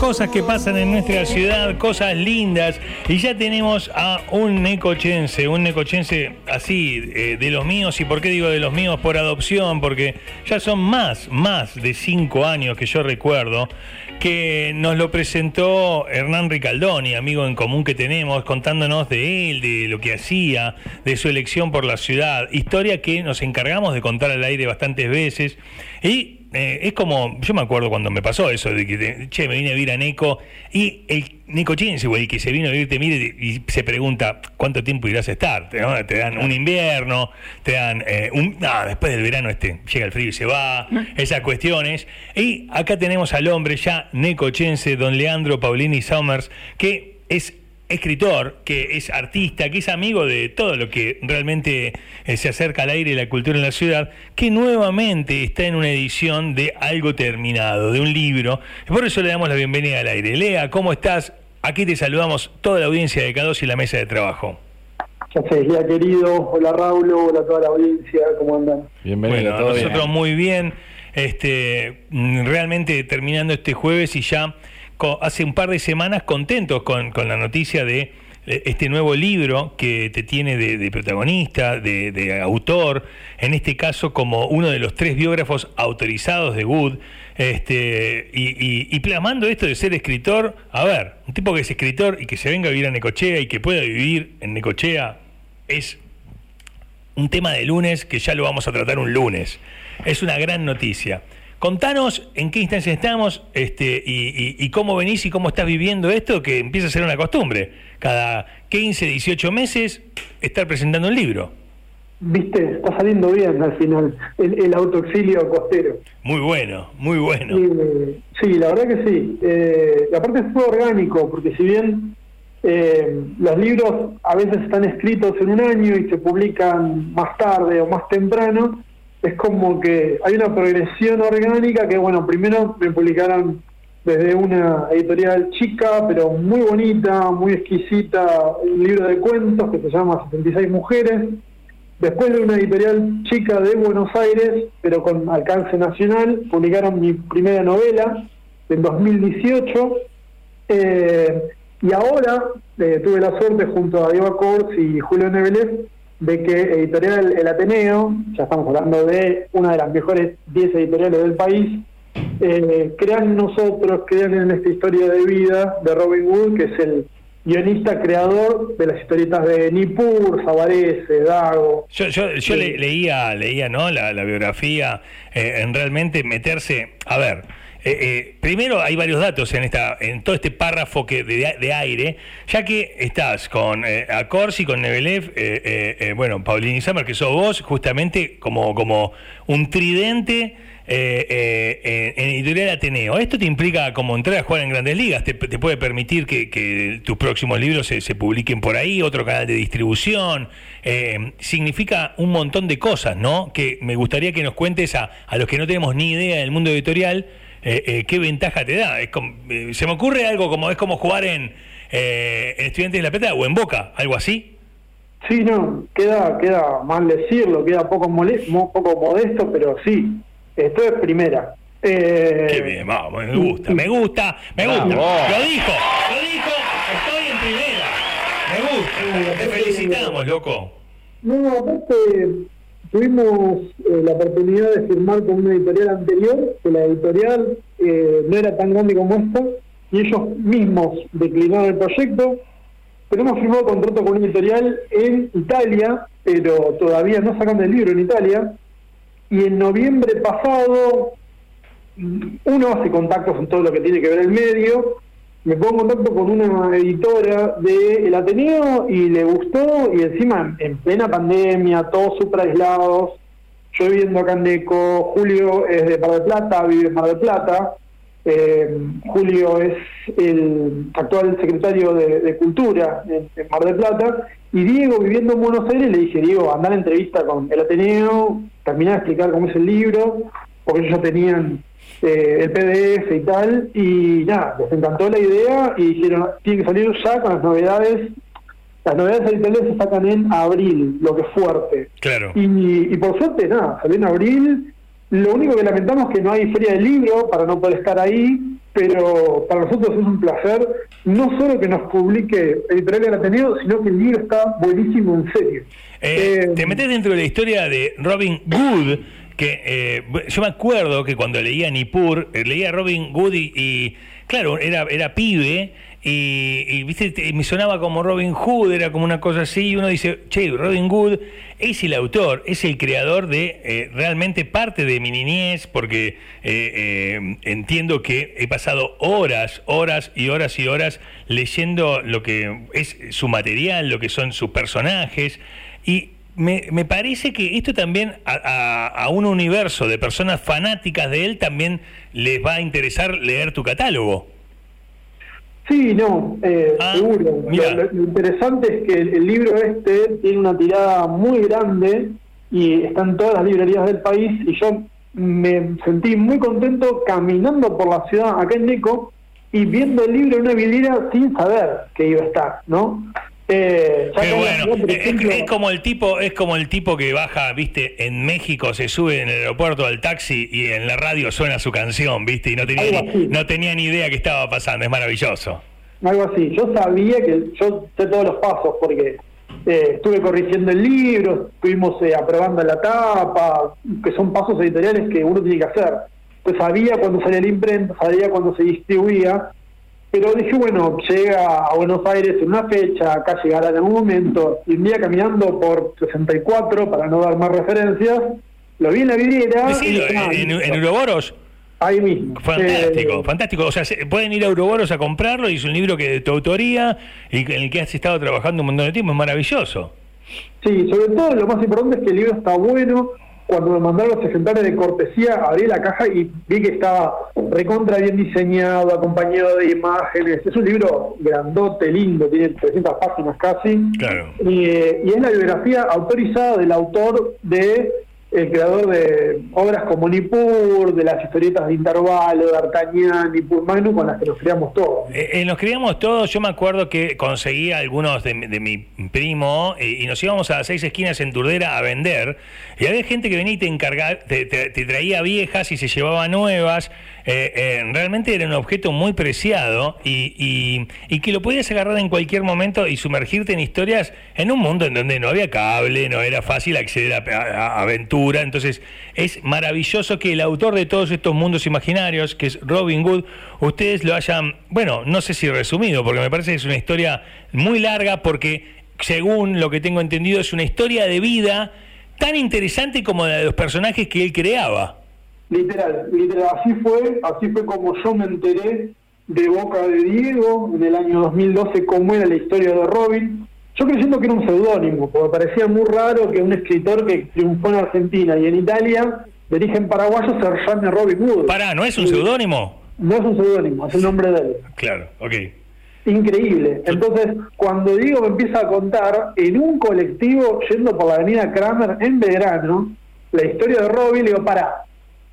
cosas que pasan en nuestra ciudad, cosas lindas. Y ya tenemos a un necochense, un necochense así, eh, de los míos. ¿Y por qué digo de los míos? Por adopción, porque ya son más, más de cinco años que yo recuerdo que nos lo presentó Hernán Ricaldoni, amigo en común que tenemos, contándonos de él, de lo que hacía, de su elección por la ciudad. Historia que nos encargamos de contar al aire bastantes veces. Y eh, es como, yo me acuerdo cuando me pasó eso, de que, che, me vine a vivir a Neco, y el Neco Chinse, güey, que se vino a vivir, te mire y se pregunta, ¿cuánto tiempo irás a estar? Te, dan un invierno, te dan eh, un... No, después del verano este, llega el frío y se va, esas cuestiones. Y acá tenemos al hombre ya necochense, don Leandro Paulini Summers, que es escritor, que es artista, que es amigo de todo lo que realmente eh, se acerca al aire y la cultura en la ciudad, que nuevamente está en una edición de algo terminado, de un libro. Por eso le damos la bienvenida al aire. Lea, ¿cómo estás? Aquí te saludamos toda la audiencia de K2 y la mesa de trabajo. Ya sé, Lea querido, hola Raúl, hola a toda la audiencia, ¿cómo andan? Bienvenido. Bueno, nosotros muy bien, este, realmente terminando este jueves y ya hace un par de semanas contentos con, la noticia de este nuevo libro que te tiene de, protagonista, de, autor, en este caso como uno de los tres biógrafos autorizados de Wood, este, y, y, plasmando esto de ser escritor, a ver, un tipo que es escritor y que se venga a vivir a Necochea y que pueda vivir en Necochea es un tema de lunes que ya lo vamos a tratar un lunes. Es una gran noticia. Contanos en qué instancia estamos este, y, cómo venís y cómo estás viviendo esto, que empieza a ser una costumbre. Cada 15, 18 meses estar presentando un libro. Viste, está saliendo bien al final el, autoexilio costero. Muy bueno, muy bueno. Sí, la verdad que sí. Eh, aparte fue orgánico, porque si bien eh, los libros a veces están escritos en un año y se publican más tarde o más temprano, es como que hay una progresión orgánica que, bueno, primero me publicaron desde una editorial chica, pero muy bonita, muy exquisita, un libro de cuentos que se llama 76 Mujeres. Después de una editorial chica de Buenos Aires, pero con alcance nacional, publicaron mi primera novela en 2018. Eh, y ahora eh, tuve la suerte junto a Diego Kors y Julio Neveles de que Editorial El Ateneo, ya estamos hablando de una de las mejores 10 editoriales del país, eh, crean en nosotros, crean en esta historia de vida de Robin Wood, que es el guionista creador de las historietas de Nippur, Sabarese, Dago. Yo, yo, yo leía, leía ¿no? la, biografía, eh, en realmente meterse, a ver, eh, eh, primero hay varios datos en esta en todo este párrafo que de, aire, ya que estás con eh, Acorsi, con Nebelev, eh, bueno, Paulini Sammer, que sos vos, justamente como, como un tridente en Editorial Ateneo. Esto te implica como entrar a jugar en grandes ligas, te, puede permitir que, tus próximos libros se, publiquen por ahí, otro canal de distribución. significa un montón de cosas, ¿no? Que me gustaría que nos cuentes a, a los que no tenemos ni idea del mundo editorial eh, eh, qué ventaja te da. Es eh, se me ocurre algo como es como jugar en, Estudiantes de la Plata o en Boca, algo así. Sí, no, queda, queda mal decirlo, queda poco, poco modesto, pero sí, esto es primera. Qué bien, vamos, me gusta, me gusta, me gusta. Lo dijo, lo dijo, estoy en primera. Me gusta, te felicitamos, loco. No, aparte Tuvimos eh, la oportunidad de firmar con una editorial anterior, que la editorial eh, no era tan grande como esta, y ellos mismos declinaron el proyecto. Pero hemos firmado contrato con una editorial en Italia, pero todavía no sacan el libro en Italia. Y en noviembre pasado, uno hace contactos en todo lo que tiene que ver el medio, me pongo en contacto con una editora de El Ateneo y le gustó y encima en plena pandemia, todos super aislados, yo viviendo acá en Julio es de Mar del Plata, vive en Mar del Plata, eh, Julio es el actual secretario de, Cultura en, Mar del Plata, y Diego viviendo en Buenos Aires le dije, Diego, anda a entrevista con El Ateneo, terminar de explicar cómo es el libro, porque ellos ya tenían eh, el PDF y tal, y nada, les encantó la idea y dijeron, tiene que salir ya con las novedades. Las novedades editoriales se sacan en abril, lo que es fuerte. Claro. Y, por suerte, nada, salió en abril Lo único que lamentamos es que no hay feria del libro para no poder estar ahí, pero para nosotros es un placer no solo que nos publique Editorial Ateneo, sino que el libro está buenísimo en serio. Eh, te metes dentro de la historia de Robin Hood, que eh, yo me acuerdo que cuando leía Nippur, eh, leía Robin Hood y, claro, era, era pibe y, viste me sonaba como Robin Hood, era como una cosa así, y uno dice, che, Robin Hood es el autor, es el creador de realmente parte de mi niñez, porque entiendo que he pasado horas, horas y horas y horas leyendo lo que es su material, lo que son sus personajes, y me, me, parece que esto también a, un universo de personas fanáticas de él también les va a interesar leer tu catálogo. Sí, no, eh, ah, seguro. Lo, interesante es que el, libro este tiene una tirada muy grande y está en todas las librerías del país y yo me sentí muy contento caminando por la ciudad acá en Nico y viendo el libro en una vidriera sin saber que iba a estar, ¿no? Eh, bueno, es, como el tipo, es como el tipo que baja, viste, en México se sube en el aeropuerto al taxi y en la radio suena su canción, viste, y no tenía ni, no tenía ni idea qué estaba pasando, es maravilloso. Algo así, yo sabía que yo sé todos los pasos porque eh, estuve corrigiendo el libro, estuvimos eh, aprobando la tapa, que son pasos editoriales que uno tiene que hacer. Pues sabía cuando salía la imprenta, sabía cuando se distribuía pero dije, bueno, llega a Buenos Aires en una fecha, acá llegará en algún momento, y un día caminando por 64, para no dar más referencias, lo vi en la vidriera. Ah, en, en, Uroboros. Ahí mismo. Fantástico, eh, fantástico. O sea, pueden ir a Uroboros a comprarlo y es un libro que de tu autoría y en el que has estado trabajando un montón de tiempo. Es maravilloso. Sí, sobre todo lo más importante es que el libro está bueno, cuando me mandaron los ejemplares de cortesía, abrí la caja y vi que estaba recontra bien diseñado, acompañado de imágenes. Es un libro grandote, lindo, tiene 300 páginas casi. Claro. Y, y es la biografía autorizada del autor de el creador de obras como Nippur, de las historietas de Intervalo, de Artañán, Nippur Magnum, con las que nos criamos todos. Eh, eh, nos criamos todos, yo me acuerdo que conseguía algunos de, mi primo eh, y nos íbamos a las seis esquinas en Turdera a vender, y había gente que venía y te encargaba, te, traía viejas y se llevaba nuevas, realmente era un objeto muy preciado y, y que lo podías agarrar en cualquier momento y sumergirte en historias en un mundo en donde no había cable, no era fácil acceder a aventuras entonces es maravilloso que el autor de todos estos mundos imaginarios, que es Robin Hood, ustedes lo hayan, bueno, no sé si resumido, porque me parece que es una historia muy larga, porque según lo que tengo entendido es una historia de vida tan interesante como la de los personajes que él creaba. Literal, literal, así fue, así fue como yo me enteré de boca de Diego en el año 2012 cómo era la historia de Robin yo creyendo que era un seudónimo, porque parecía muy raro que un escritor que triunfó en Argentina y en Italia, de origen paraguayo, se llame Robin Hood. Pará, ¿no es un seudónimo? No es un seudónimo, es el nombre de él. Claro, ok. Increíble. Entonces, cuando digo me empieza a contar, en un colectivo yendo por la avenida Kramer en verano, la historia de Robin, le digo, pará,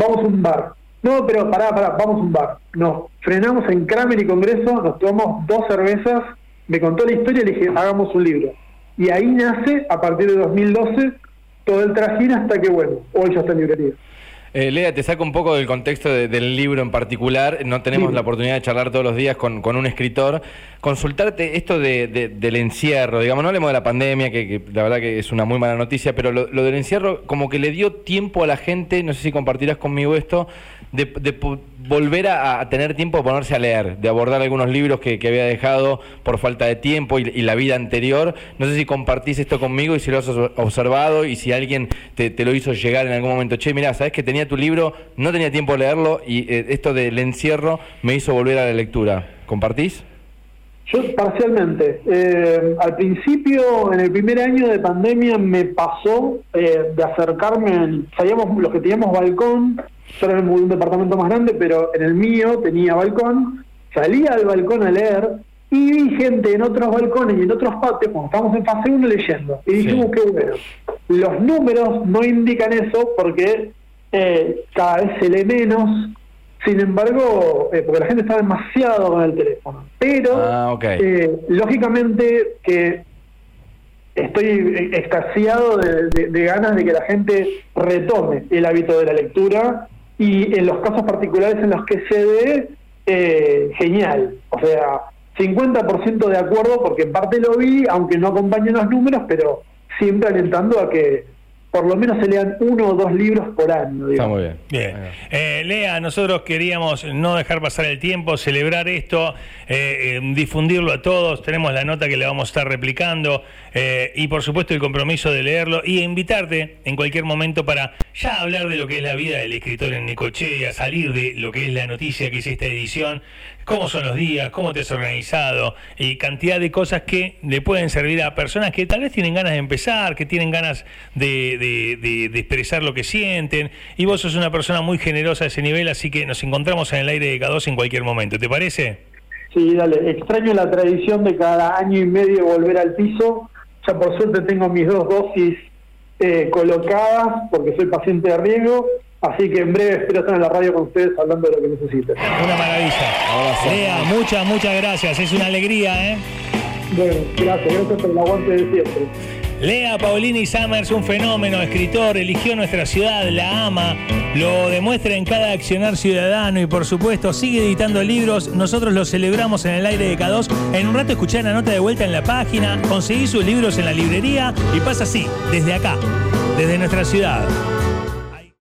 vamos a un bar. No, pero pará, pará, vamos a un bar. Nos frenamos en Kramer y Congreso, nos tomamos dos cervezas me contó la historia y le dije, hagamos un libro. Y ahí nace, a partir de 2012, todo el trajín hasta que, bueno, hoy ya está en librería. Eh, Lea, te saco un poco del contexto del libro en particular. No tenemos la oportunidad de charlar todos los días con, un escritor. Consultarte esto del encierro, digamos, no hablemos de la pandemia, que, la verdad que es una muy mala noticia, pero lo, del encierro como que le dio tiempo a la gente, no sé si compartirás conmigo esto, de, volver a, tener tiempo de ponerse a leer, de abordar algunos libros que, había dejado por falta de tiempo y, la vida anterior. No sé si compartís esto conmigo y si lo has observado y si alguien te, lo hizo llegar en algún momento. Che, mirá, sabes que tenía tu libro, no tenía tiempo de leerlo y eh, esto del encierro me hizo volver a la lectura. ¿Compartís? Yo parcialmente. Eh, al principio, en el primer año de pandemia, me pasó eh, de acercarme, sabíamos los que teníamos balcón, yo era en un departamento más grande, pero en el mío tenía balcón, salía al balcón a leer y vi gente en otros balcones y en otros patios, cuando estábamos en fase 1, leyendo. Y dijimos que bueno. Los números no indican eso porque eh, cada vez se lee menos, sin embargo, eh, porque la gente está demasiado con el teléfono. Pero, ah, eh, lógicamente, que estoy extasiado de, ganas de que la gente retome el hábito de la lectura y en los casos particulares en los que se ve, eh, genial. O sea, 50% de acuerdo porque en parte lo vi, aunque no acompañen los números, pero siempre alentando a que por lo menos se lean uno o dos libros por año. Está muy bien. Bien. Eh, Lea, nosotros queríamos no dejar pasar el tiempo, celebrar esto, eh, eh, difundirlo a todos. Tenemos la nota que le vamos a estar replicando y, por supuesto, el compromiso de leerlo y invitarte en cualquier momento para ya hablar de lo que es la vida del escritor en Necochea, salir de lo que es la noticia que es esta edición cómo son los días, cómo te has organizado y cantidad de cosas que le pueden servir a personas que tal vez tienen ganas de empezar, que tienen ganas de, expresar lo que sienten. Y vos sos una persona muy generosa a ese nivel, así que nos encontramos en el aire de K2 en cualquier momento. ¿Te parece? Sí, dale. Extraño la tradición de cada año y medio volver al piso. Ya por suerte tengo mis dos dosis eh, colocadas porque soy paciente de riesgo Así que en breve espero estar en la radio con ustedes hablando de lo que necesiten. Una maravilla. Lea, muchas, muchas gracias. Es una alegría, ¿eh? Bueno, gracias. Gracias por el aguante de siempre. Lea Paulini Summers, un fenómeno, escritor, eligió nuestra ciudad, la ama, lo demuestra en cada accionar ciudadano y por supuesto sigue editando libros. Nosotros lo celebramos en el aire de K2. En un rato escuché la nota de vuelta en la página, conseguí sus libros en la librería y pasa así, desde acá, desde nuestra ciudad.